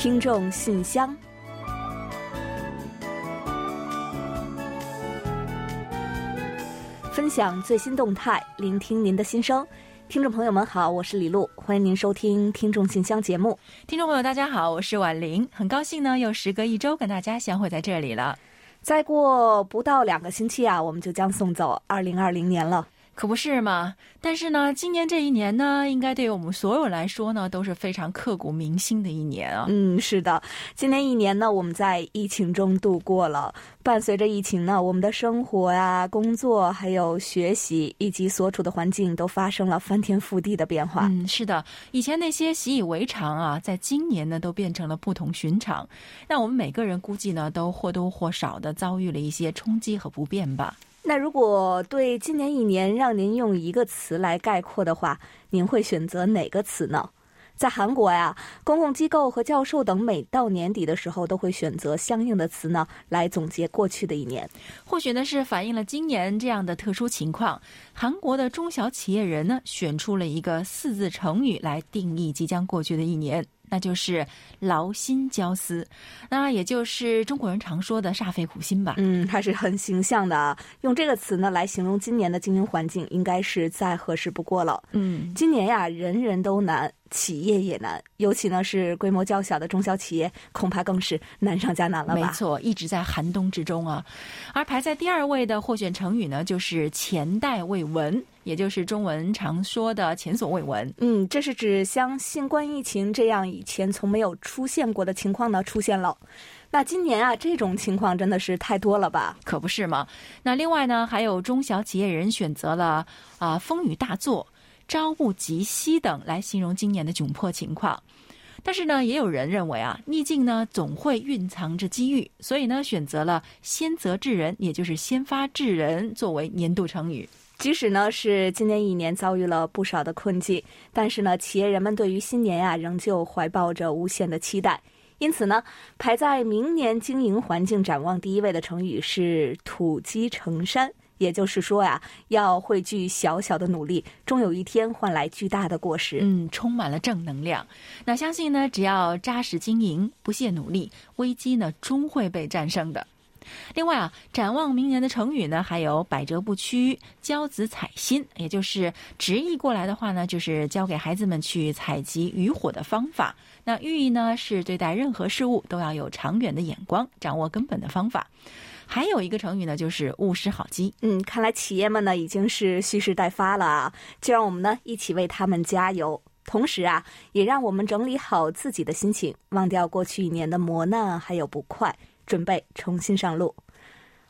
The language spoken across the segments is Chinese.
听众信箱，分享最新动态，聆听您的心声。听众朋友们好，我是李璐，欢迎您收听《听众信箱》节目。听众朋友大家好，我是婉玲，很高兴呢，又时隔一周跟大家相会在这里了。再过不到两个星期啊，我们就将送走二零二零年了。可不是嘛！但是呢，今年这一年呢，应该对于我们所有来说呢，都是非常刻骨铭心的一年啊。嗯，是的，今年一年呢，我们在疫情中度过了。伴随着疫情呢，我们的生活呀、工作还有学习以及所处的环境都发生了翻天覆地的变化。嗯，是的，以前那些习以为常啊，在今年呢，都变成了不同寻常。那我们每个人估计呢，都或多或少的遭遇了一些冲击和不便吧。那如果对今年一年让您用一个词来概括的话，您会选择哪个词呢？在韩国呀，公共机构和教授等每到年底的时候都会选择相应的词呢，来总结过去的一年。或许呢是反映了今年这样的特殊情况，韩国的中小企业人呢选出了一个四字成语来定义即将过去的一年。那就是劳心焦思，那也就是中国人常说的煞费苦心吧。嗯，还是很形象的啊。用这个词呢来形容今年的经营环境，应该是再合适不过了。嗯，今年呀，人人都难。企业也难，尤其呢是规模较小的中小企业，恐怕更是难上加难了吧？没错，一直在寒冬之中啊。而排在第二位的获选成语呢，就是“前代未闻”，也就是中文常说的“前所未闻”。嗯，这是指像新冠疫情这样以前从没有出现过的情况呢出现了。那今年啊，这种情况真的是太多了吧？可不是吗？那另外呢，还有中小企业人选择了啊，风雨大作。朝不及夕等来形容今年的窘迫情况，但是呢，也有人认为啊，逆境呢总会蕴藏着机遇，所以呢，选择了先泽治人，也就是先发制人作为年度成语。即使呢是今年一年遭遇了不少的困境，但是呢，企业人们对于新年呀仍旧怀抱着无限的期待，因此呢，排在明年经营环境展望第一位的成语是土鸡成山。也就是说呀，要汇聚小小的努力，终有一天换来巨大的果实。嗯，充满了正能量。那相信呢，只要扎实经营，不懈努力，危机呢终会被战胜的。另外啊，展望明年的成语呢，还有百折不屈、教子采薪，也就是直译过来的话呢，就是教给孩子们去采集渔火的方法。那寓意呢，是对待任何事物都要有长远的眼光，掌握根本的方法。还有一个成语呢，就是勿失好机。嗯，看来企业们呢已经是蓄势待发了啊！就让我们呢一起为他们加油，同时啊，也让我们整理好自己的心情，忘掉过去一年的磨难还有不快，准备重新上路。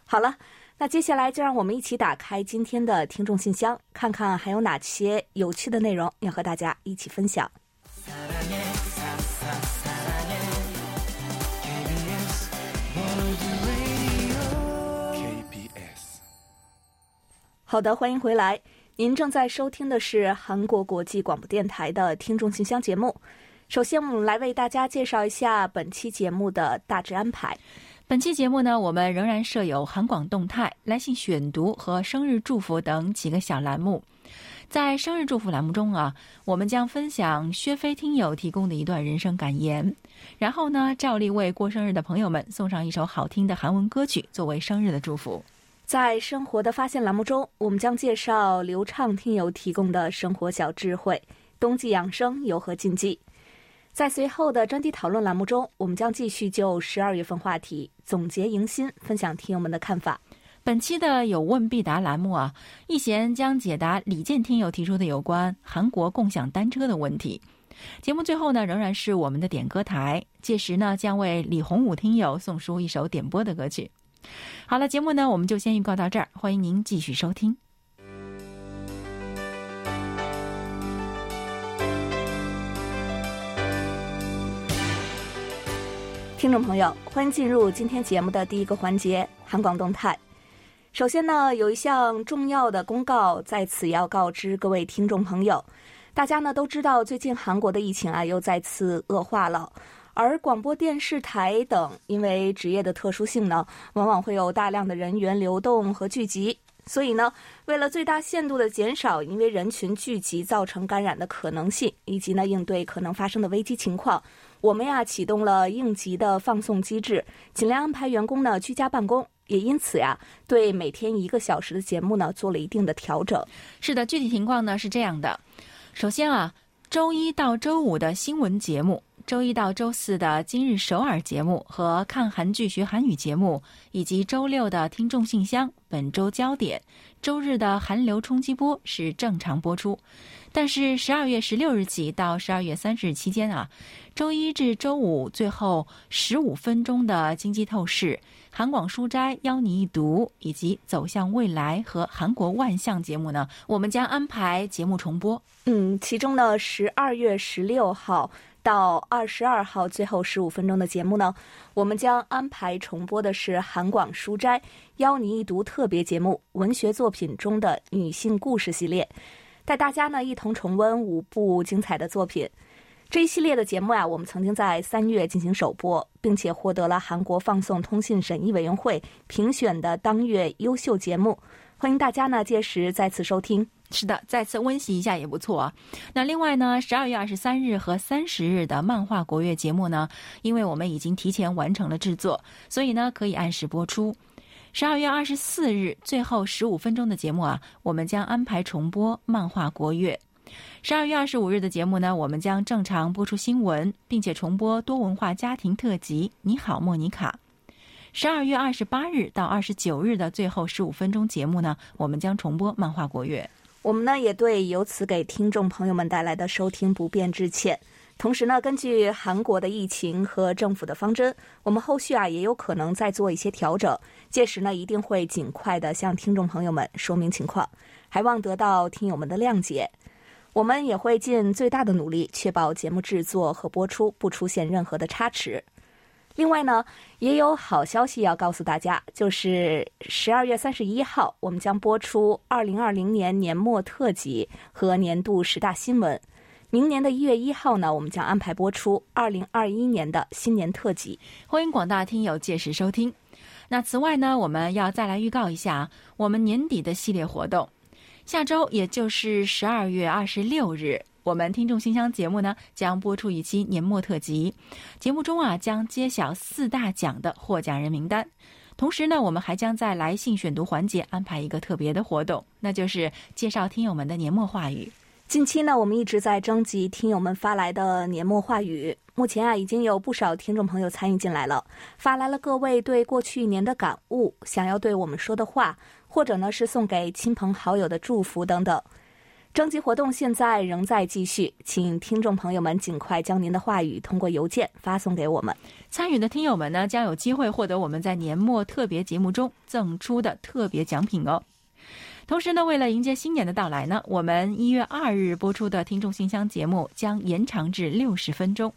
好了，那接下来就让我们一起打开今天的听众信箱，看看还有哪些有趣的内容要和大家一起分享。好的，欢迎回来。您正在收听的是韩国国际广播电台的听众信箱节目。首先，我们来为大家介绍一下本期节目的大致安排。本期节目呢，我们仍然设有韩广动态、来信选读和生日祝福等几个小栏目。在生日祝福栏目中啊，我们将分享薛飞听友提供的一段人生感言，然后呢，照例为过生日的朋友们送上一首好听的韩文歌曲作为生日的祝福。在生活的发现栏目中，我们将介绍流畅听友提供的生活小智慧。冬季养生有何禁忌？在随后的专题讨论栏目中，我们将继续就十二月份话题总结迎新，分享听友们的看法。本期的有问必答栏目啊，易贤将解答李健听友提出的有关韩国共享单车的问题。节目最后呢，仍然是我们的点歌台，届时呢，将为李洪武听友送出一首点播的歌曲。好了，节目呢，我们就先预告到这儿，欢迎您继续收听。听众朋友，欢迎进入今天节目的第一个环节——韩广动态。首先呢，有一项重要的公告在此要告知各位听众朋友，大家呢都知道，最近韩国的疫情啊又再次恶化了。而广播电视台等，因为职业的特殊性呢，往往会有大量的人员流动和聚集，所以呢，为了最大限度的减少因为人群聚集造成感染的可能性，以及呢应对可能发生的危机情况，我们呀启动了应急的放送机制，尽量安排员工呢居家办公，也因此呀对每天一个小时的节目呢做了一定的调整。是的，具体情况呢是这样的：首先啊，周一到周五的新闻节目。周一到周四的今日首尔节目和看韩剧学韩语节目，以及周六的听众信箱、本周焦点、周日的韩流冲击波是正常播出。但是十二月十六日起到十二月三十日期间啊，周一至周五最后十五分钟的经济透视、韩广书斋邀你一读以及走向未来和韩国万象节目呢，我们将安排节目重播。嗯，其中呢，十二月十六号。到二十二号最后十五分钟的节目呢，我们将安排重播的是韩广书斋邀你一读特别节目——文学作品中的女性故事系列，带大家呢一同重温五部精彩的作品。这一系列的节目呀，我们曾经在三月进行首播，并且获得了韩国放送通信审议委员会评选的当月优秀节目。欢迎大家呢届时再次收听。是的，再次温习一下也不错啊。那另外呢，十二月二十三日和三十日的漫画国乐节目呢，因为我们已经提前完成了制作，所以呢可以按时播出。十二月二十四日最后十五分钟的节目啊，我们将安排重播漫画国乐。十二月二十五日的节目呢，我们将正常播出新闻，并且重播多文化家庭特辑《你好，莫妮卡》。十二月二十八日到二十九日的最后十五分钟节目呢，我们将重播漫画国乐。我们呢也对由此给听众朋友们带来的收听不便致歉。同时呢，根据韩国的疫情和政府的方针，我们后续啊也有可能再做一些调整。届时呢，一定会尽快的向听众朋友们说明情况，还望得到听友们的谅解。我们也会尽最大的努力，确保节目制作和播出不出现任何的差池。另外呢，也有好消息要告诉大家，就是十二月三十一号，我们将播出二零二零年年末特辑和年度十大新闻。明年的一月一号呢，我们将安排播出二零二一年的新年特辑。欢迎广大听友届时收听。那此外呢，我们要再来预告一下我们年底的系列活动。下周，也就是十二月二十六日。我们听众信箱节目呢，将播出一期年末特辑，节目中啊将揭晓四大奖的获奖人名单。同时呢，我们还将在来信选读环节安排一个特别的活动，那就是介绍听友们的年末话语。近期呢，我们一直在征集听友们发来的年末话语，目前啊已经有不少听众朋友参与进来了，发来了各位对过去一年的感悟，想要对我们说的话，或者呢是送给亲朋好友的祝福等等。征集活动现在仍在继续，请听众朋友们尽快将您的话语通过邮件发送给我们。参与的听友们呢，将有机会获得我们在年末特别节目中赠出的特别奖品哦。同时呢，为了迎接新年的到来呢，我们一月二日播出的听众信箱节目将延长至六十分钟。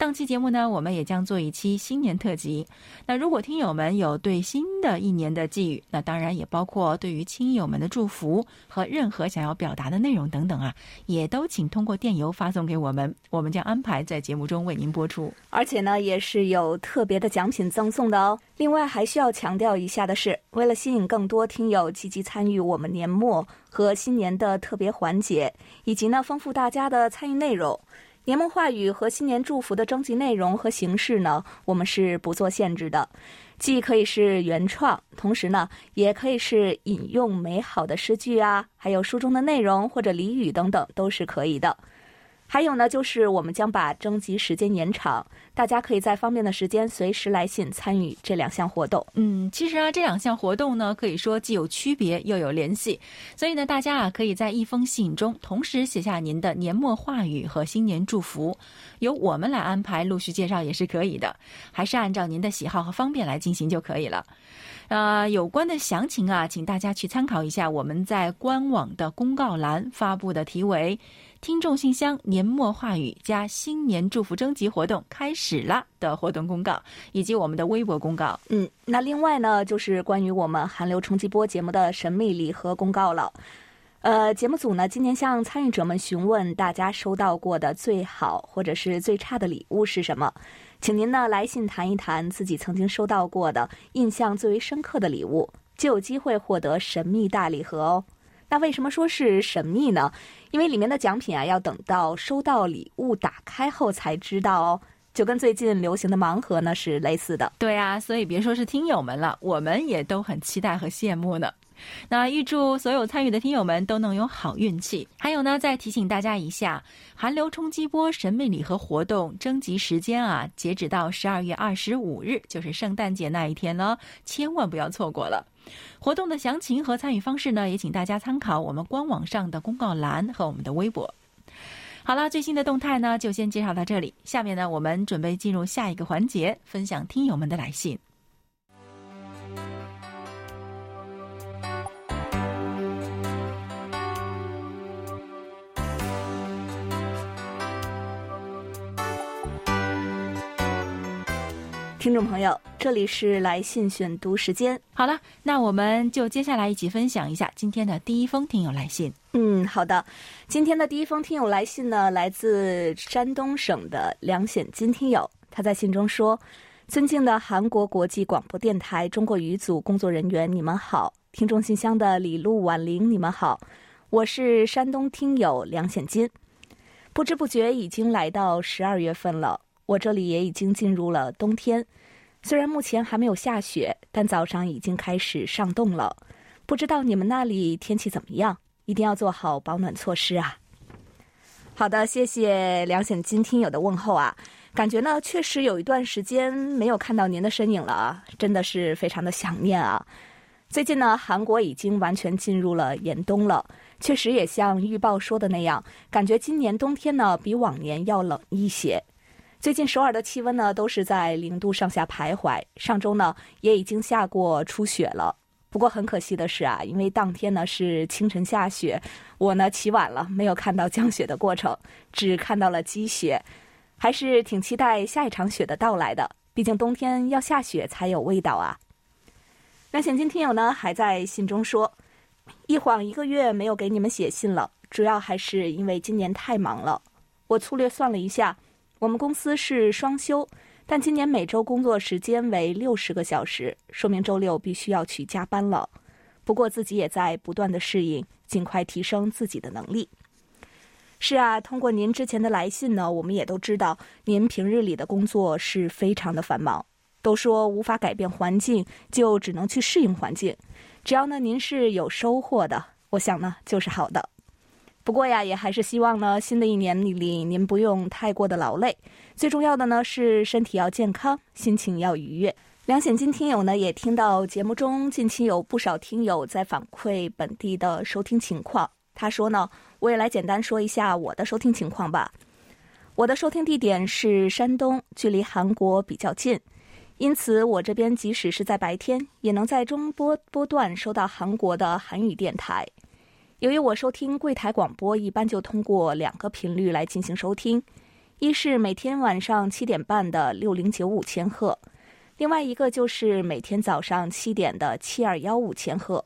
当期节目呢，我们也将做一期新年特辑。那如果听友们有对新的一年的寄语，那当然也包括对于亲友们的祝福和任何想要表达的内容等等啊，也都请通过电邮发送给我们，我们将安排在节目中为您播出。而且呢，也是有特别的奖品赠送的哦。另外还需要强调一下的是，为了吸引更多听友积极参与我们年末和新年的特别环节，以及呢丰富大家的参与内容，年末话语和新年祝福的征集内容和形式呢，我们是不做限制的，既可以是原创，同时呢也可以是引用美好的诗句啊，还有书中的内容或者俚语等等，都是可以的。还有呢，就是我们将把征集时间延长，大家可以在方便的时间随时来信参与这两项活动。嗯，其实啊，这两项活动呢，可以说既有区别又有联系，所以呢，大家啊，可以在一封信中同时写下您的年末话语和新年祝福，由我们来安排陆续介绍也是可以的，还是按照您的喜好和方便来进行就可以了。呃，有关的详情啊，请大家去参考一下我们在官网的公告栏发布的题为。听众信箱年末话语加新年祝福征集活动开始了的活动公告，以及我们的微博公告。嗯，那另外呢，就是关于我们韩流冲击波节目的神秘礼盒公告了。呃，节目组呢今年向参与者们询问大家收到过的最好或者是最差的礼物是什么，请您呢来信谈一谈自己曾经收到过的印象最为深刻的礼物，就有机会获得神秘大礼盒哦。那为什么说是神秘呢？因为里面的奖品啊，要等到收到礼物打开后才知道哦。就跟最近流行的盲盒呢是类似的。对啊，所以别说是听友们了，我们也都很期待和羡慕呢。那预祝所有参与的听友们都能有好运气。还有呢，再提醒大家一下，寒流冲击波神秘礼盒活动征集时间啊，截止到十二月二十五日，就是圣诞节那一天了，千万不要错过了。活动的详情和参与方式呢，也请大家参考我们官网上的公告栏和我们的微博。好了，最新的动态呢，就先介绍到这里。下面呢，我们准备进入下一个环节，分享听友们的来信。听众朋友，这里是来信选读时间。好了，那我们就接下来一起分享一下今天的第一封听友来信。嗯，好的。今天的第一封听友来信呢，来自山东省的梁显金听友。他在信中说：“尊敬的韩国国际广播电台中国语组工作人员，你们好；听众信箱的李璐、婉玲，你们好。我是山东听友梁显金。不知不觉已经来到十二月份了。”我这里也已经进入了冬天，虽然目前还没有下雪，但早上已经开始上冻了。不知道你们那里天气怎么样？一定要做好保暖措施啊！好的，谢谢梁显金听友的问候啊。感觉呢，确实有一段时间没有看到您的身影了啊，真的是非常的想念啊。最近呢，韩国已经完全进入了严冬了，确实也像预报说的那样，感觉今年冬天呢比往年要冷一些。最近首尔的气温呢都是在零度上下徘徊，上周呢也已经下过初雪了。不过很可惜的是啊，因为当天呢是清晨下雪，我呢起晚了，没有看到降雪的过程，只看到了积雪。还是挺期待下一场雪的到来的，毕竟冬天要下雪才有味道啊。那现今听友呢还在信中说，一晃一个月没有给你们写信了，主要还是因为今年太忙了。我粗略算了一下。我们公司是双休，但今年每周工作时间为六十个小时，说明周六必须要去加班了。不过自己也在不断的适应，尽快提升自己的能力。是啊，通过您之前的来信呢，我们也都知道您平日里的工作是非常的繁忙。都说无法改变环境，就只能去适应环境。只要呢您是有收获的，我想呢就是好的。不过呀，也还是希望呢，新的一年里您不用太过的劳累。最重要的呢是身体要健康，心情要愉悦。梁显金听友呢也听到节目中近期有不少听友在反馈本地的收听情况。他说呢，我也来简单说一下我的收听情况吧。我的收听地点是山东，距离韩国比较近，因此我这边即使是在白天，也能在中波波段收到韩国的韩语电台。由于我收听柜台广播，一般就通过两个频率来进行收听，一是每天晚上七点半的六零九五千赫，另外一个就是每天早上七点的七二幺五千赫。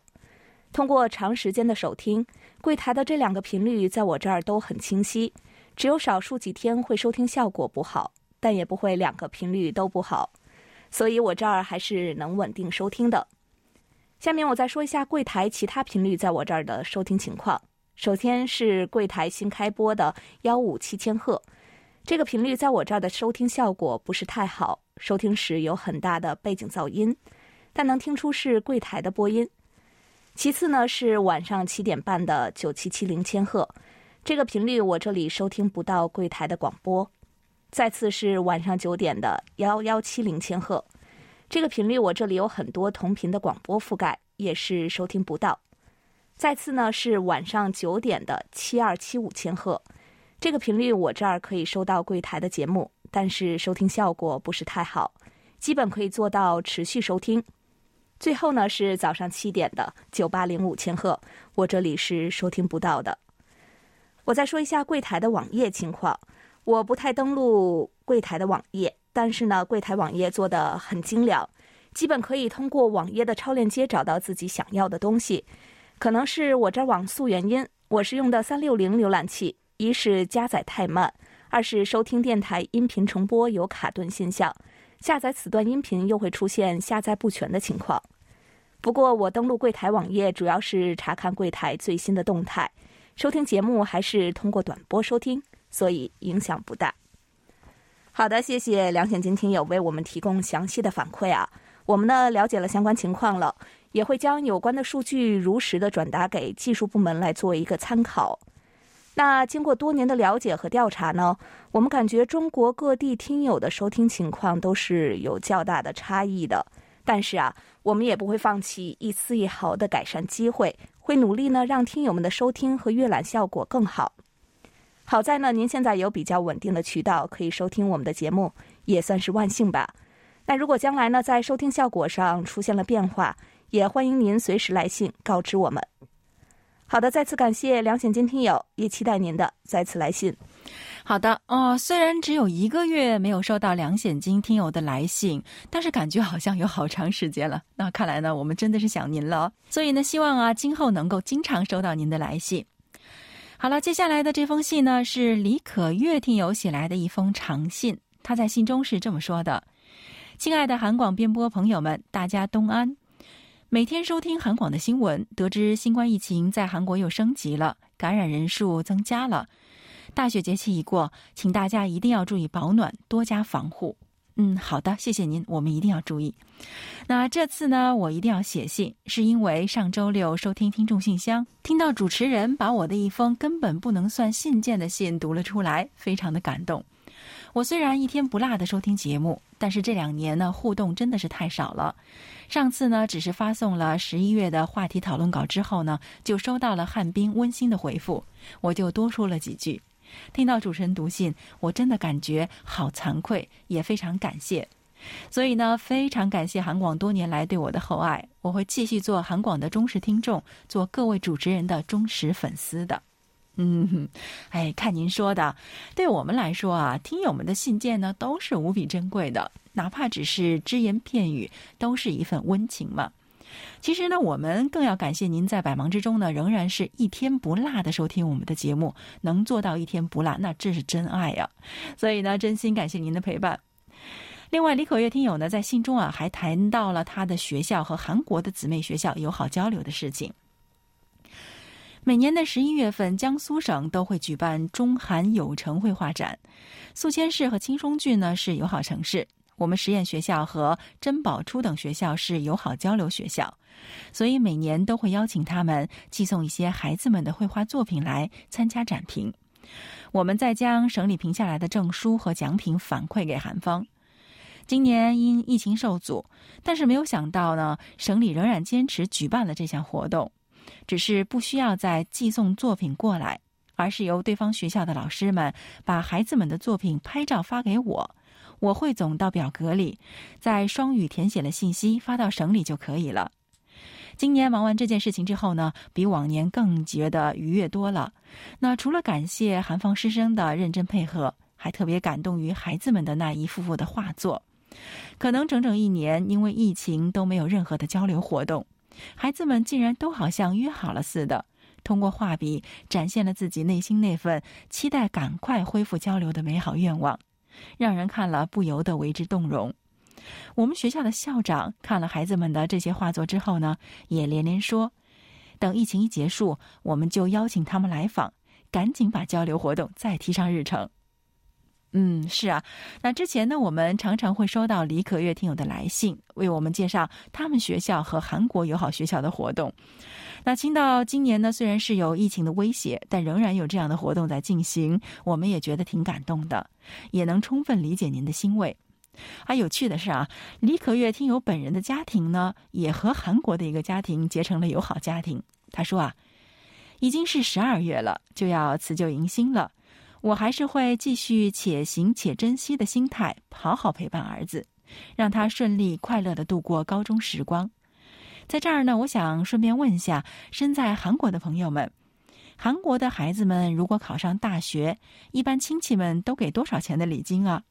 通过长时间的收听，柜台的这两个频率在我这儿都很清晰，只有少数几天会收听效果不好，但也不会两个频率都不好，所以我这儿还是能稳定收听的。下面我再说一下柜台其他频率在我这儿的收听情况。首先是柜台新开播的幺五七千赫，这个频率在我这儿的收听效果不是太好，收听时有很大的背景噪音，但能听出是柜台的播音。其次呢是晚上七点半的九七七零千赫，这个频率我这里收听不到柜台的广播。再次是晚上九点的幺幺七零千赫。这个频率我这里有很多同频的广播覆盖，也是收听不到。再次呢是晚上九点的七二七五千赫，这个频率我这儿可以收到柜台的节目，但是收听效果不是太好，基本可以做到持续收听。最后呢是早上七点的九八零五千赫，我这里是收听不到的。我再说一下柜台的网页情况，我不太登录柜台的网页。但是呢，柜台网页做的很精良，基本可以通过网页的超链接找到自己想要的东西。可能是我这网速原因，我是用的三六零浏览器，一是加载太慢，二是收听电台音频重播有卡顿现象，下载此段音频又会出现下载不全的情况。不过我登录柜台网页主要是查看柜台最新的动态，收听节目还是通过短波收听，所以影响不大。好的，谢谢梁显金听友为我们提供详细的反馈啊。我们呢了解了相关情况了，也会将有关的数据如实的转达给技术部门来做一个参考。那经过多年的了解和调查呢，我们感觉中国各地听友的收听情况都是有较大的差异的。但是啊，我们也不会放弃一丝一毫的改善机会，会努力呢让听友们的收听和阅览效果更好。好在呢，您现在有比较稳定的渠道可以收听我们的节目，也算是万幸吧。那如果将来呢，在收听效果上出现了变化，也欢迎您随时来信告知我们。好的，再次感谢梁显金听友，也期待您的再次来信。好的哦，虽然只有一个月没有收到梁显金听友的来信，但是感觉好像有好长时间了。那看来呢，我们真的是想您了。所以呢，希望啊，今后能够经常收到您的来信。好了，接下来的这封信呢，是李可月听友写来的一封长信。他在信中是这么说的。亲爱的韩广编播朋友们，大家东安。每天收听韩广的新闻，得知新冠疫情在韩国又升级了，感染人数增加了。大雪节气已过，请大家一定要注意保暖，多加防护。嗯，好的，谢谢您，我们一定要注意。那这次呢，我一定要写信，是因为上周六收听听众信箱，听到主持人把我的一封根本不能算信件的信读了出来，非常的感动。我虽然一天不落的收听节目，但是这两年呢互动真的是太少了。上次呢只是发送了十一月的话题讨论稿之后呢，就收到了汉斌温馨的回复，我就多说了几句。听到主持人读信，我真的感觉好惭愧，也非常感谢。所以呢，非常感谢韩广多年来对我的厚爱，我会继续做韩广的忠实听众，做各位主持人的忠实粉丝的。嗯，哎，看您说的，对我们来说啊，听友们的信件呢都是无比珍贵的，哪怕只是只言片语，都是一份温情嘛。其实呢，我们更要感谢您在百忙之中呢，仍然是一天不落的收听我们的节目，能做到一天不落，那这是真爱呀。所以呢，真心感谢您的陪伴。另外，李可月听友呢在信中啊，还谈到了他的学校和韩国的姊妹学校友好交流的事情。每年的十一月份，江苏省都会举办中韩友城绘画展。宿迁市和青松郡呢是友好城市，我们实验学校和珍宝初等学校是友好交流学校，所以每年都会邀请他们寄送一些孩子们的绘画作品来参加展评。我们再将省里评下来的证书和奖品反馈给韩方。今年因疫情受阻，但是没有想到呢，省里仍然坚持举办了这项活动。只是不需要再寄送作品过来，而是由对方学校的老师们把孩子们的作品拍照发给我，我汇总到表格里，在双语填写了信息发到省里就可以了。今年忙完这件事情之后呢，比往年更觉得愉悦多了。那除了感谢韩方师生的认真配合，还特别感动于孩子们的那一幅幅的画作。可能整整一年因为疫情都没有任何的交流活动。孩子们竟然都好像约好了似的，通过画笔展现了自己内心那份期待赶快恢复交流的美好愿望，让人看了不由得为之动容。我们学校的校长看了孩子们的这些画作之后呢，也连连说：“等疫情一结束，我们就邀请他们来访，赶紧把交流活动再提上日程。”嗯，是啊，那之前呢，我们常常会收到李可月听友的来信，为我们介绍他们学校和韩国友好学校的活动。那听到今年呢，虽然是有疫情的威胁，但仍然有这样的活动在进行，我们也觉得挺感动的，也能充分理解您的欣慰。啊，有趣的是啊，李可月听友本人的家庭呢，也和韩国的一个家庭结成了友好家庭。他说啊，已经是十二月了，就要辞旧迎新了。我还是会继续且行且珍惜的心态，好好陪伴儿子，让他顺利快乐的度过高中时光。在这儿呢，我想顺便问一下身在韩国的朋友们：韩国的孩子们如果考上大学，一般亲戚们都给多少钱的礼金啊？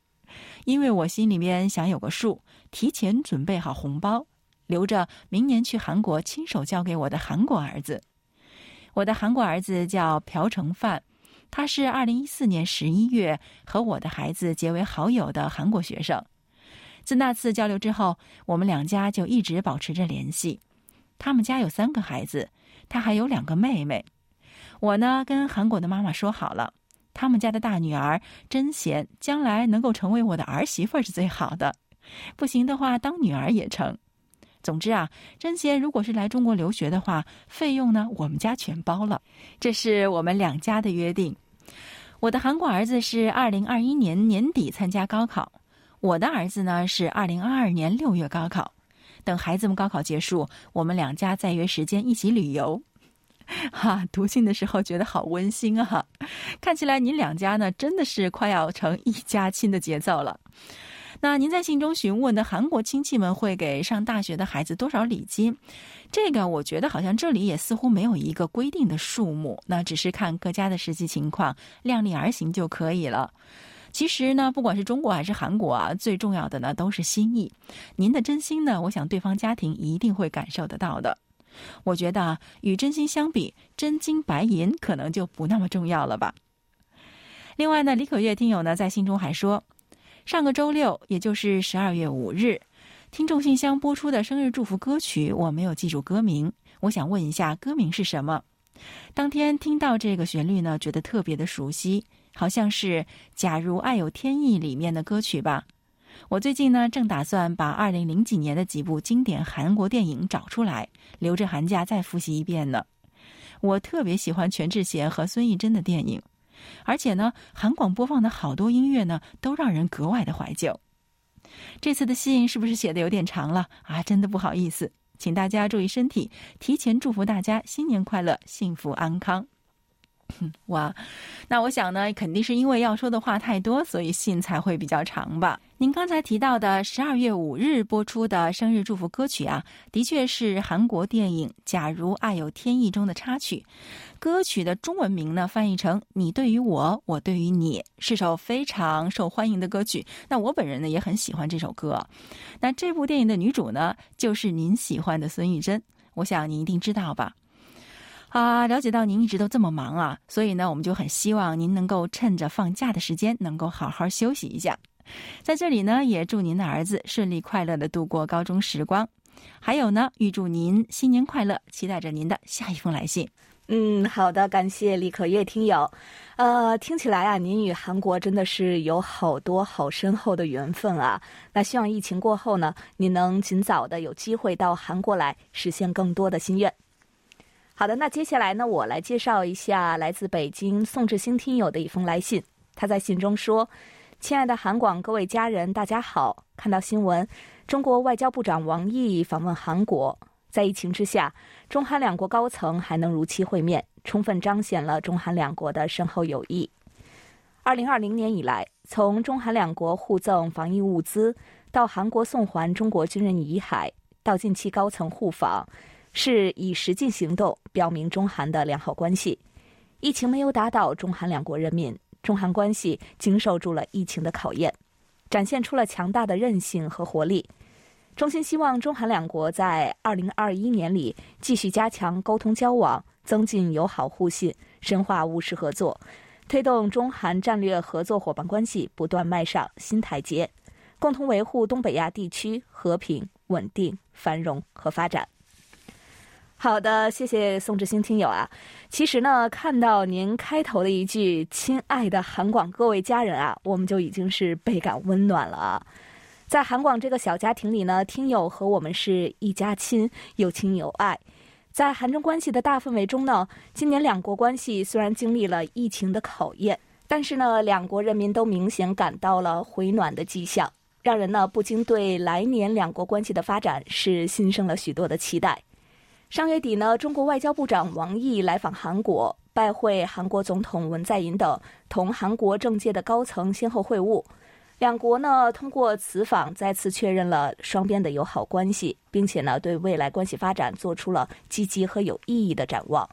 因为我心里面想有个数，提前准备好红包，留着明年去韩国亲手交给我的韩国儿子。我的韩国儿子叫朴成范。他是二零一四年十一月和我的孩子结为好友的韩国学生。自那次交流之后，我们两家就一直保持着联系。他们家有三个孩子，他还有两个妹妹。我呢跟韩国的妈妈说好了，他们家的大女儿真贤将来能够成为我的儿媳妇是最好的，不行的话当女儿也成。总之啊，真贤如果是来中国留学的话，费用呢我们家全包了，这是我们两家的约定。我的韩国儿子是二零二一年年底参加高考，我的儿子呢是二零二二年六月高考。等孩子们高考结束，我们两家再约时间一起旅游。哈，读信的时候觉得好温馨啊！看起来您两家呢真的是快要成一家亲的节奏了。那您在信中询问的韩国亲戚们会给上大学的孩子多少礼金？这个我觉得好像这里也似乎没有一个规定的数目，那只是看各家的实际情况，量力而行就可以了。其实呢，不管是中国还是韩国啊，最重要的呢都是心意。您的真心呢，我想对方家庭一定会感受得到的。我觉得啊与真心相比，真金白银可能就不那么重要了吧。另外呢，李可月听友呢在信中还说。上个周六，也就是十二月五日，听众信箱播出的生日祝福歌曲，我没有记住歌名。我想问一下，歌名是什么？当天听到这个旋律呢，觉得特别的熟悉，好像是《假如爱有天意》里面的歌曲吧。我最近呢，正打算把二零零几年的几部经典韩国电影找出来，留着寒假再复习一遍呢。我特别喜欢全智贤和孙艺珍的电影。而且呢，韩广播放的好多音乐呢，都让人格外的怀旧。这次的信是不是写的有点长了啊？真的不好意思，请大家注意身体，提前祝福大家新年快乐，幸福安康。哇，那我想呢，肯定是因为要说的话太多，所以信才会比较长吧。您刚才提到的十二月五日播出的生日祝福歌曲啊，的确是韩国电影《假如爱有天意》中的插曲。歌曲的中文名呢，翻译成“你对于我，我对于你”，是首非常受欢迎的歌曲。那我本人呢，也很喜欢这首歌。那这部电影的女主呢，就是您喜欢的孙艺珍，我想您一定知道吧。啊，了解到您一直都这么忙啊，所以呢，我们就很希望您能够趁着放假的时间，能够好好休息一下。在这里呢，也祝您的儿子顺利快乐的度过高中时光。还有呢，预祝您新年快乐，期待着您的下一封来信。嗯，好的，感谢李可月听友。呃，听起来啊，您与韩国真的是有好多好深厚的缘分啊。那希望疫情过后呢，您能尽早的有机会到韩国来，实现更多的心愿。好的，那接下来呢，我来介绍一下来自北京宋志兴听友的一封来信。他在信中说：“亲爱的韩广各位家人，大家好！看到新闻，中国外交部长王毅访问韩国，在疫情之下，中韩两国高层还能如期会面，充分彰显了中韩两国的深厚友谊。二零二零年以来，从中韩两国互赠防疫物资，到韩国送还中国军人遗骸，到近期高层互访。”是以实际行动表明中韩的良好关系。疫情没有打倒中韩两国人民，中韩关系经受住了疫情的考验，展现出了强大的韧性和活力。衷心希望中韩两国在二零二一年里继续加强沟通交往，增进友好互信，深化务实合作，推动中韩战略合作伙伴关系不断迈上新台阶，共同维护东北亚地区和平、稳定、繁荣和发展。好的，谢谢宋志兴听友啊。其实呢，看到您开头的一句“亲爱的韩广各位家人啊”，我们就已经是倍感温暖了啊。在韩广这个小家庭里呢，听友和我们是一家亲，有情有爱。在韩中关系的大氛围中呢，今年两国关系虽然经历了疫情的考验，但是呢，两国人民都明显感到了回暖的迹象，让人呢不禁对来年两国关系的发展是心生了许多的期待。上月底呢，中国外交部长王毅来访韩国，拜会韩国总统文在寅等，同韩国政界的高层先后会晤。两国呢，通过此访再次确认了双边的友好关系，并且呢，对未来关系发展做出了积极和有意义的展望。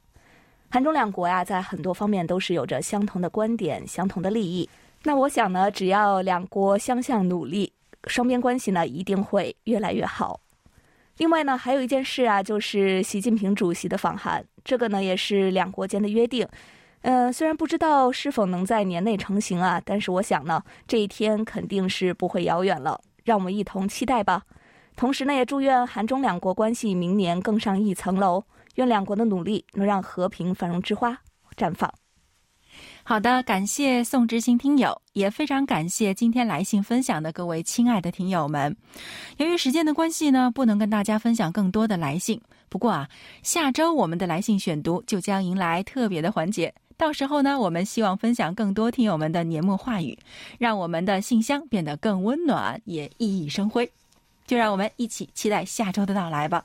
韩中两国呀，在很多方面都是有着相同的观点、相同的利益。那我想呢，只要两国相向努力，双边关系呢，一定会越来越好。另外呢，还有一件事啊，就是习近平主席的访韩，这个呢也是两国间的约定。嗯，虽然不知道是否能在年内成行啊，但是我想呢，这一天肯定是不会遥远了。让我们一同期待吧。同时呢，也祝愿韩中两国关系明年更上一层楼，愿两国的努力能让和平繁荣之花绽放。好的，感谢宋知心听友，也非常感谢今天来信分享的各位亲爱的听友们。由于时间的关系呢，不能跟大家分享更多的来信。不过啊，下周我们的来信选读就将迎来特别的环节，到时候呢，我们希望分享更多听友们的年末话语，让我们的信箱变得更温暖，也熠熠生辉。就让我们一起期待下周的到来吧。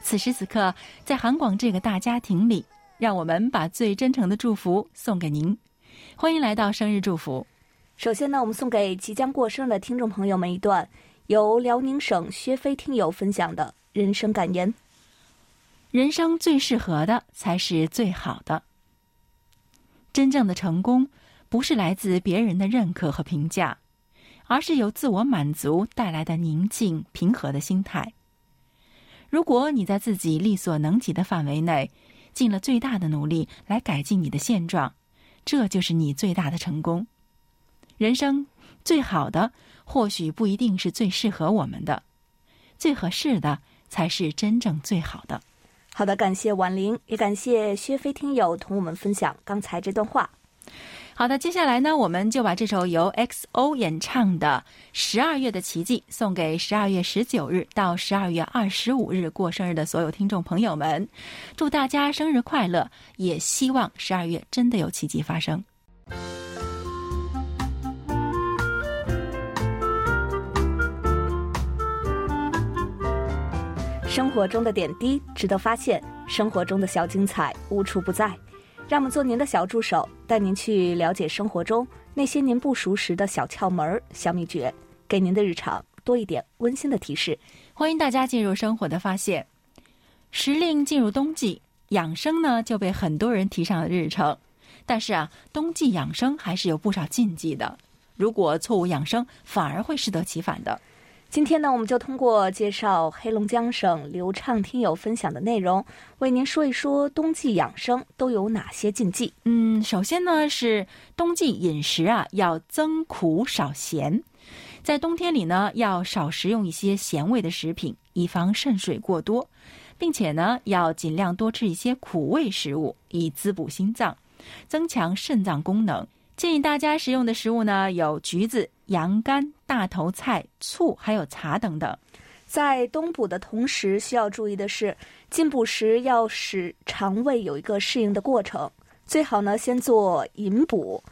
此时此刻，在韩广这个大家庭里，让我们把最真诚的祝福送给您。欢迎来到生日祝福。首先呢，我们送给即将过生日的听众朋友们一段由辽宁省薛飞听友分享的人生感言：人生最适合的才是最好的。真正的成功，不是来自别人的认可和评价，而是由自我满足带来的宁静平和的心态。如果你在自己力所能及的范围内，尽了最大的努力来改进你的现状，这就是你最大的成功。人生最好的，或许不一定是最适合我们的，最合适的才是真正最好的。好的，感谢婉玲，也感谢薛飞听友同我们分享刚才这段话。好的，接下来呢，我们就把这首由 XO 演唱的《十二月的奇迹》送给十二月十九日到十二月二十五日过生日的所有听众朋友们，祝大家生日快乐！也希望十二月真的有奇迹发生。生活中的点滴值得发现，生活中的小精彩无处不在。让我们做您的小助手，带您去了解生活中那些您不熟识的小窍门、小秘诀，给您的日常多一点温馨的提示。欢迎大家进入生活的发现。时令进入冬季，养生呢就被很多人提上了日程。但是啊，冬季养生还是有不少禁忌的。如果错误养生，反而会适得其反的。今天呢，我们就通过介绍黑龙江省流畅听友分享的内容，为您说一说冬季养生都有哪些禁忌。嗯，首先呢是冬季饮食啊要增苦少咸，在冬天里呢要少食用一些咸味的食品，以防肾水过多，并且呢要尽量多吃一些苦味食物，以滋补心脏，增强肾脏功能。建议大家食用的食物呢有橘子、羊肝、大头菜、醋，还有茶等等。在冬补的同时，需要注意的是，进补时要使肠胃有一个适应的过程，最好呢先做饮补。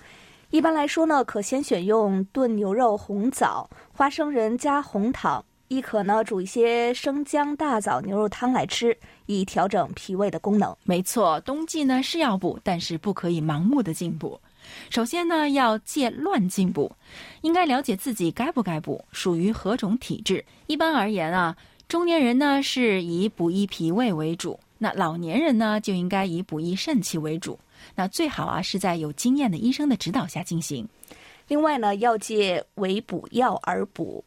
一般来说呢，可先选用炖牛肉、红枣、花生仁加红糖，亦可呢煮一些生姜大枣牛肉汤来吃，以调整脾胃的功能。没错，冬季呢是要补，但是不可以盲目的进补。首先呢，要戒乱进补，应该了解自己该不该补，属于何种体质。一般而言啊，中年人呢是以补益脾胃为主，那老年人呢就应该以补益肾气为主。那最好啊是在有经验的医生的指导下进行。另外呢，要戒为补药而补。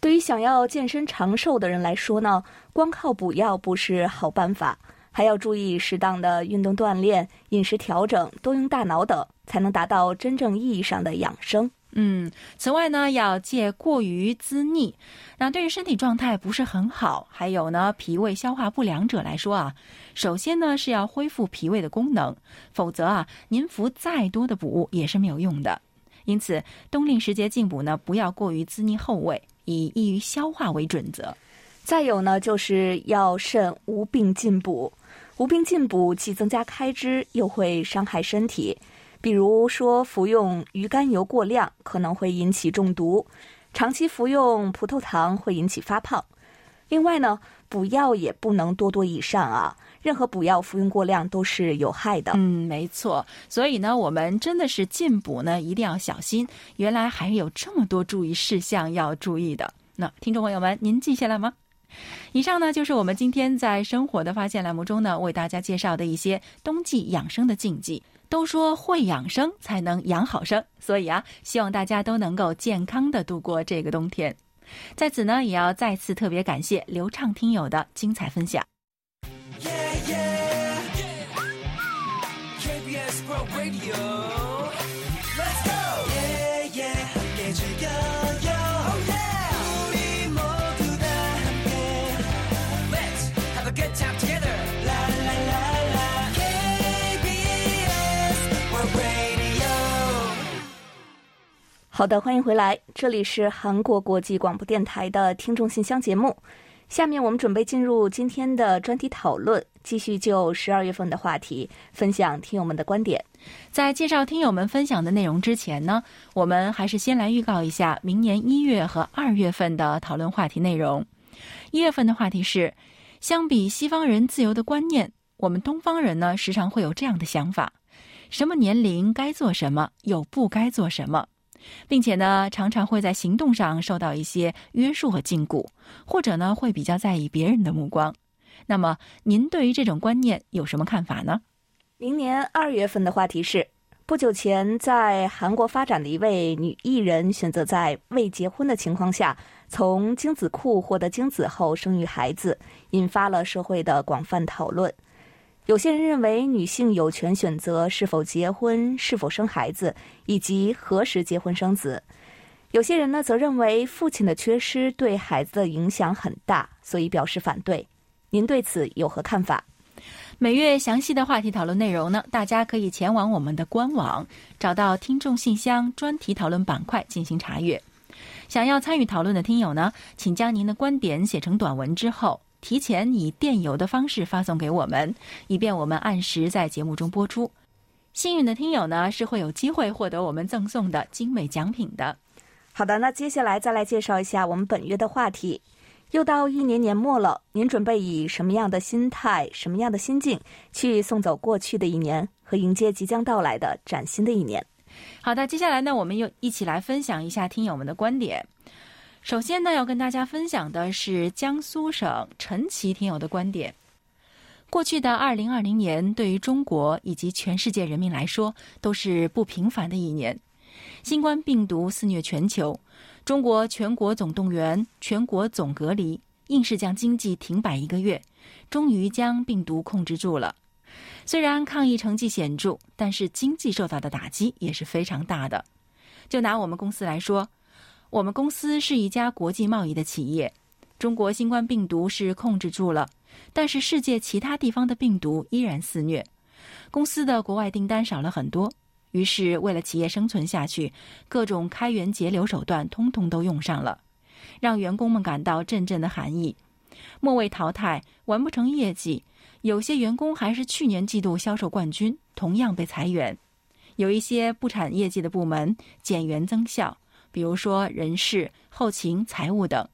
对于想要健身长寿的人来说呢，光靠补药不是好办法，还要注意适当的运动锻炼、饮食调整、多用大脑等。才能达到真正意义上的养生。嗯，此外呢，要戒过于滋腻。那对于身体状态不是很好，还有呢脾胃消化不良者来说啊，首先呢是要恢复脾胃的功能，否则啊，您服再多的补物也是没有用的。因此，冬令时节进补呢，不要过于滋腻后味，以易于消化为准则。再有呢，就是要慎无病进补。无病进补既增加开支，又会伤害身体。比如说，服用鱼肝油过量可能会引起中毒；长期服用葡萄糖会引起发胖。另外呢，补药也不能多多益善啊，任何补药服用过量都是有害的。嗯，没错。所以呢，我们真的是进补呢，一定要小心。原来还有这么多注意事项要注意的。那听众朋友们，您记下来吗？以上呢，就是我们今天在生活的发现栏目中呢，为大家介绍的一些冬季养生的禁忌。都说会养生才能养好生，所以啊，希望大家都能够健康的度过这个冬天。在此呢，也要再次特别感谢流畅听友的精彩分享。好的，欢迎回来，这里是韩国国际广播电台的听众信箱节目。下面我们准备进入今天的专题讨论，继续就十二月份的话题分享听友们的观点。在介绍听友们分享的内容之前呢，我们还是先来预告一下明年一月和二月份的讨论话题内容。一月份的话题是：相比西方人自由的观念，我们东方人呢时常会有这样的想法：什么年龄该做什么，又不该做什么。并且呢，常常会在行动上受到一些约束和禁锢，或者呢，会比较在意别人的目光。那么，您对于这种观念有什么看法呢？明年二月份的话题是：不久前在韩国发展的一位女艺人选择在未结婚的情况下，从精子库获得精子后生育孩子，引发了社会的广泛讨论。有些人认为女性有权选择是否结婚、是否生孩子，以及何时结婚生子；有些人呢则认为父亲的缺失对孩子的影响很大，所以表示反对。您对此有何看法？每月详细的话题讨论内容呢，大家可以前往我们的官网，找到听众信箱专题讨论板块进行查阅。想要参与讨论的听友呢，请将您的观点写成短文之后。提前以电邮的方式发送给我们，以便我们按时在节目中播出。幸运的听友呢是会有机会获得我们赠送的精美奖品的。好的，那接下来再来介绍一下我们本月的话题。又到一年年末了，您准备以什么样的心态、什么样的心境去送走过去的一年，和迎接即将到来的崭新的一年？好的，接下来呢，我们又一起来分享一下听友们的观点。首先呢，要跟大家分享的是江苏省陈奇听友的观点。过去的二零二零年，对于中国以及全世界人民来说，都是不平凡的一年。新冠病毒肆虐全球，中国全国总动员，全国总隔离，硬是将经济停摆一个月，终于将病毒控制住了。虽然抗疫成绩显著，但是经济受到的打击也是非常大的。就拿我们公司来说。我们公司是一家国际贸易的企业，中国新冠病毒是控制住了，但是世界其他地方的病毒依然肆虐，公司的国外订单少了很多。于是，为了企业生存下去，各种开源节流手段通通都用上了，让员工们感到阵阵的寒意。末位淘汰，完不成业绩，有些员工还是去年季度销售冠军，同样被裁员。有一些不产业绩的部门减员增效。比如说人事、后勤、财务等，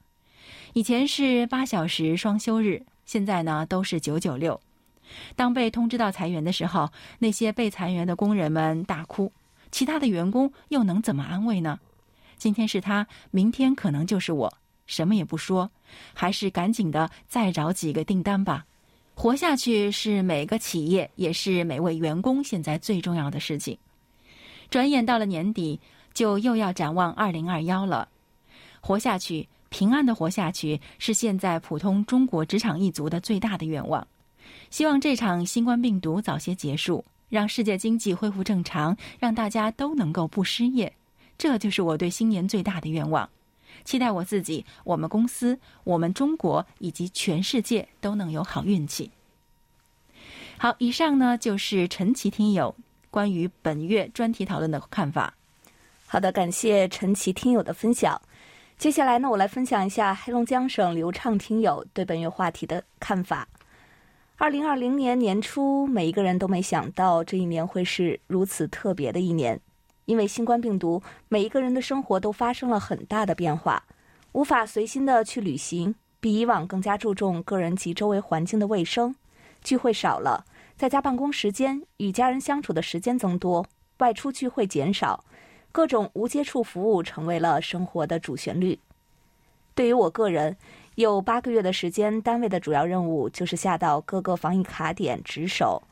以前是八小时双休日，现在呢都是九九六。当被通知到裁员的时候，那些被裁员的工人们大哭，其他的员工又能怎么安慰呢？今天是他，明天可能就是我，什么也不说，还是赶紧的再找几个订单吧。活下去是每个企业，也是每位员工现在最重要的事情。转眼到了年底。就又要展望二零二幺了，活下去，平安的活下去，是现在普通中国职场一族的最大的愿望。希望这场新冠病毒早些结束，让世界经济恢复正常，让大家都能够不失业。这就是我对新年最大的愿望。期待我自己、我们公司、我们中国以及全世界都能有好运气。好，以上呢就是陈奇听友关于本月专题讨论的看法。好的，感谢陈奇听友的分享。接下来呢，我来分享一下黑龙江省流畅听友对本月话题的看法。二零二零年年初，每一个人都没想到这一年会是如此特别的一年，因为新冠病毒，每一个人的生活都发生了很大的变化，无法随心的去旅行，比以往更加注重个人及周围环境的卫生，聚会少了，在家办公时间与家人相处的时间增多，外出聚会减少。各种无接触服务成为了生活的主旋律。对于我个人，有八个月的时间，单位的主要任务就是下到各个防疫卡点值守。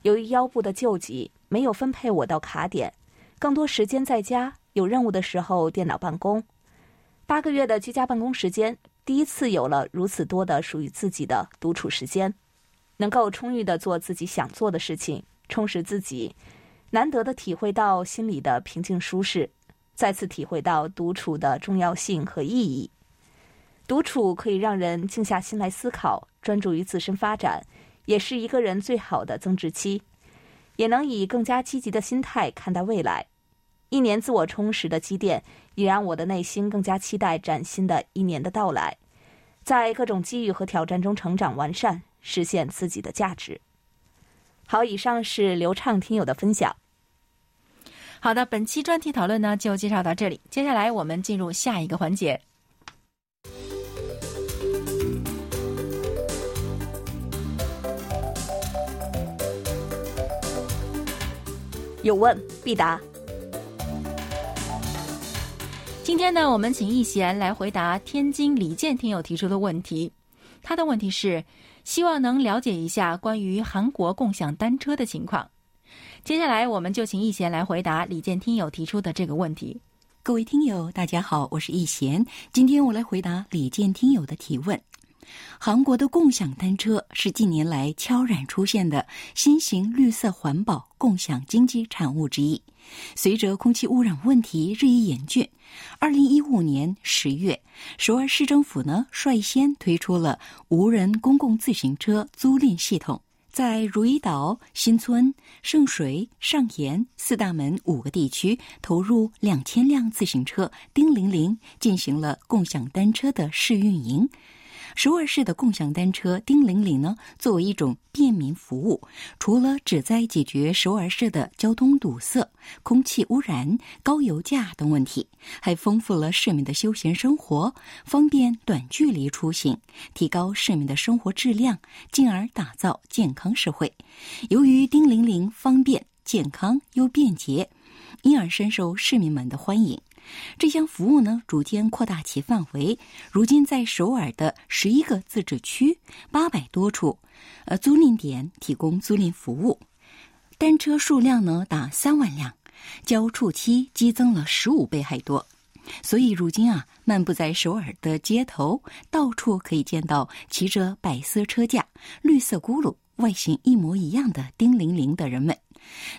由于腰部的旧疾，没有分配我到卡点，更多时间在家，有任务的时候电脑办公。八个月的居家办公时间，第一次有了如此多的属于自己的独处时间，能够充裕的做自己想做的事情，充实自己，难得的体会到心里的平静舒适，再次体会到独处的重要性和意义。独处可以让人静下心来思考，专注于自身发展，也是一个人最好的增值期，也能以更加积极的心态看待未来。一年自我充实的积淀，也让我的内心更加期待崭新的一年的到来，在各种机遇和挑战中成长完善，实现自己的价值。好，以上是刘畅听友的分享。好的，本期专题讨论呢就介绍到这里，接下来我们进入下一个环节。有问必答。今天呢，我们请易贤来回答天津李健听友提出的问题。他的问题是，希望能了解一下关于韩国共享单车的情况。接下来，我们就请易贤来回答李健听友提出的这个问题。各位听友，大家好，我是易贤，今天我来回答李健听友的提问。韩国的共享单车是近年来悄然出现的新型绿色环保共享经济产物之一。随着空气污染问题日益严峻，二零一五年十月，首尔市政府呢率先推出了无人公共自行车租赁系统，在如意岛、新村、圣水、上岩四大门五个地区投入两千辆自行车，叮铃铃进行了共享单车的试运营。首尔市的共享单车叮铃铃呢，作为一种便民服务，除了旨在解决首尔市的交通堵塞、空气污染、高油价等问题，还丰富了市民的休闲生活，方便短距离出行，提高市民的生活质量，进而打造健康社会。由于叮铃铃方便、健康又便捷，因而深受市民们的欢迎。这项服务呢，逐渐扩大其范围。如今，在首尔的十一个自治区、八百多处，呃，租赁点提供租赁服务，单车数量呢达三万辆，交触期激增了十五倍还多。所以，如今啊，漫步在首尔的街头，到处可以见到骑着白色车架、绿色轱辘、外形一模一样的叮铃铃的人们。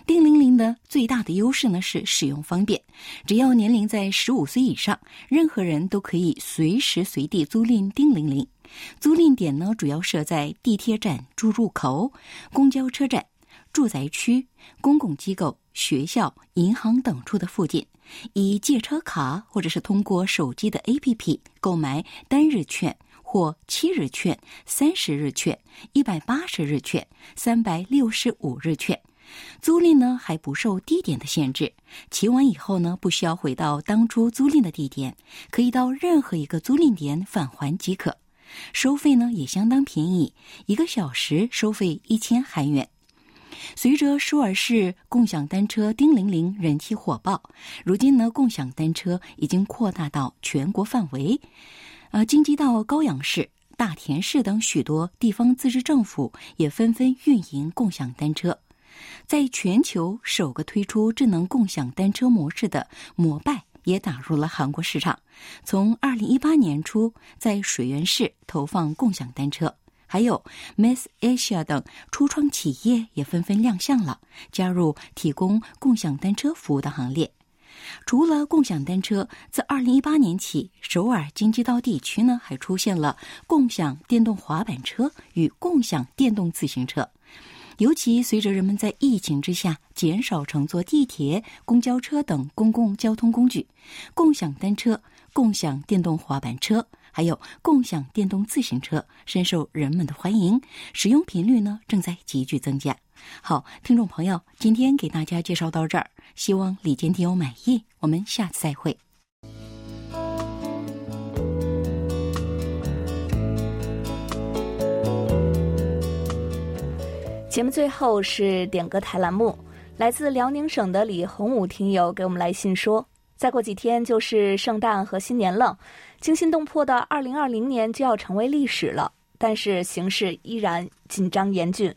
叮铃铃的最大的优势呢是使用方便，只要年龄在十五岁以上，任何人都可以随时随地租赁叮铃铃。租赁点呢主要设在地铁站出入口、公交车站、住宅区、公共机构、学校、银行等处的附近，以借车卡或者是通过手机的 APP 购买单日券或七日券、三十日券、一百八十日券、三百六十五日券。租赁呢还不受地点的限制，骑完以后呢不需要回到当初租赁的地点，可以到任何一个租赁点返还即可。收费呢也相当便宜，一个小时收费一千韩元。随着首尔市共享单车叮铃铃人气火爆，如今呢共享单车已经扩大到全国范围，呃，京畿道高阳市、大田市等许多地方自治政府也纷纷运营共享单车。在全球首个推出智能共享单车模式的摩拜也打入了韩国市场。从二零一八年初，在水源市投放共享单车，还有 Mass Asia 等初创企业也纷纷亮相了，加入提供共享单车服务的行列。除了共享单车，自二零一八年起，首尔京畿道地区呢还出现了共享电动滑板车与共享电动自行车。尤其随着人们在疫情之下减少乘坐地铁、公交车等公共交通工具，共享单车、共享电动滑板车，还有共享电动自行车深受人们的欢迎，使用频率呢正在急剧增加。好，听众朋友，今天给大家介绍到这儿，希望李健听友满意，我们下次再会。节目最后是点歌台栏目，来自辽宁省的李洪武听友给我们来信说：再过几天就是圣诞和新年了，惊心动魄的2020年就要成为历史了，但是形势依然紧张严峻。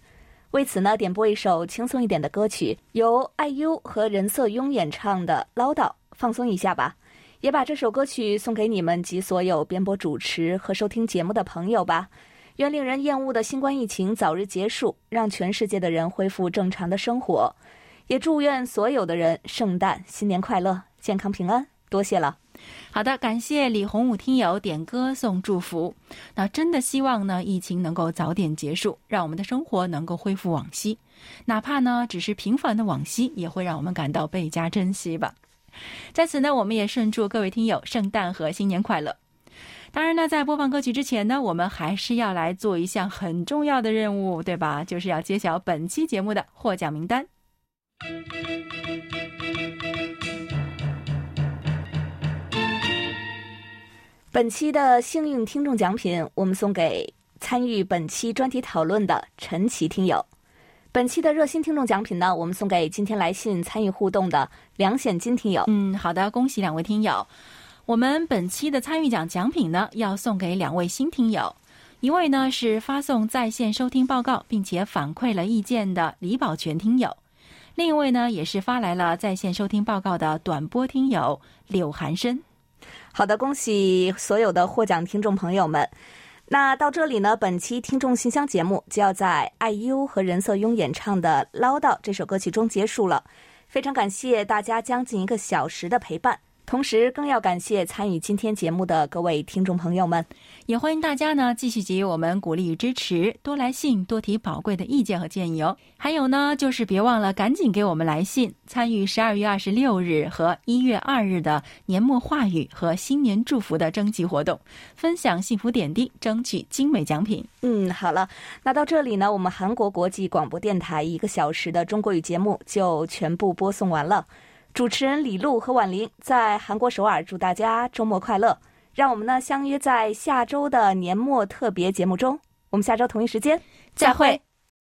为此呢，点播一首轻松一点的歌曲，由 IU 和任瑟雍演唱的《唠叨》，放松一下吧。也把这首歌曲送给你们及所有编播主持和收听节目的朋友吧。愿令人厌恶的新冠疫情早日结束，让全世界的人恢复正常的生活。也祝愿所有的人圣诞新年快乐，健康平安。多谢了。好的，感谢李洪武听友点歌送祝福。那真的希望呢，疫情能够早点结束，让我们的生活能够恢复往昔。哪怕呢，只是平凡的往昔，也会让我们感到倍加珍惜吧。在此呢，我们也顺祝各位听友圣诞和新年快乐。当然呢，在播放歌曲之前呢，我们还是要来做一项很重要的任务，对吧？就是要揭晓本期节目的获奖名单。本期的幸运听众奖品，我们送给参与本期专题讨论的陈奇听友。本期的热心听众奖品呢，我们送给今天来信参与互动的梁显金听友。嗯，好的，恭喜两位听友。我们本期的参与奖奖品呢，要送给两位新听友，一位呢是发送在线收听报告并且反馈了意见的李宝全听友，另一位呢也是发来了在线收听报告的短波听友柳寒生。好的，恭喜所有的获奖听众朋友们。那到这里呢，本期听众信箱节目就要在 IU 和任瑟雍演唱的《唠叨》这首歌曲中结束了。非常感谢大家将近一个小时的陪伴。同时，更要感谢参与今天节目的各位听众朋友们，也欢迎大家呢继续给予我们鼓励与支持，多来信，多提宝贵的意见和建议哦。还有呢，就是别忘了赶紧给我们来信，参与十二月二十六日和一月二日的年末话语和新年祝福的征集活动，分享幸福点滴，争取精美奖品。嗯，好了，那到这里呢，我们韩国国际广播电台一个小时的中国语节目就全部播送完了。主持人李璐和婉玲在韩国首尔，祝大家周末快乐！让我们呢相约在下周的年末特别节目中，我们下周同一时间再会。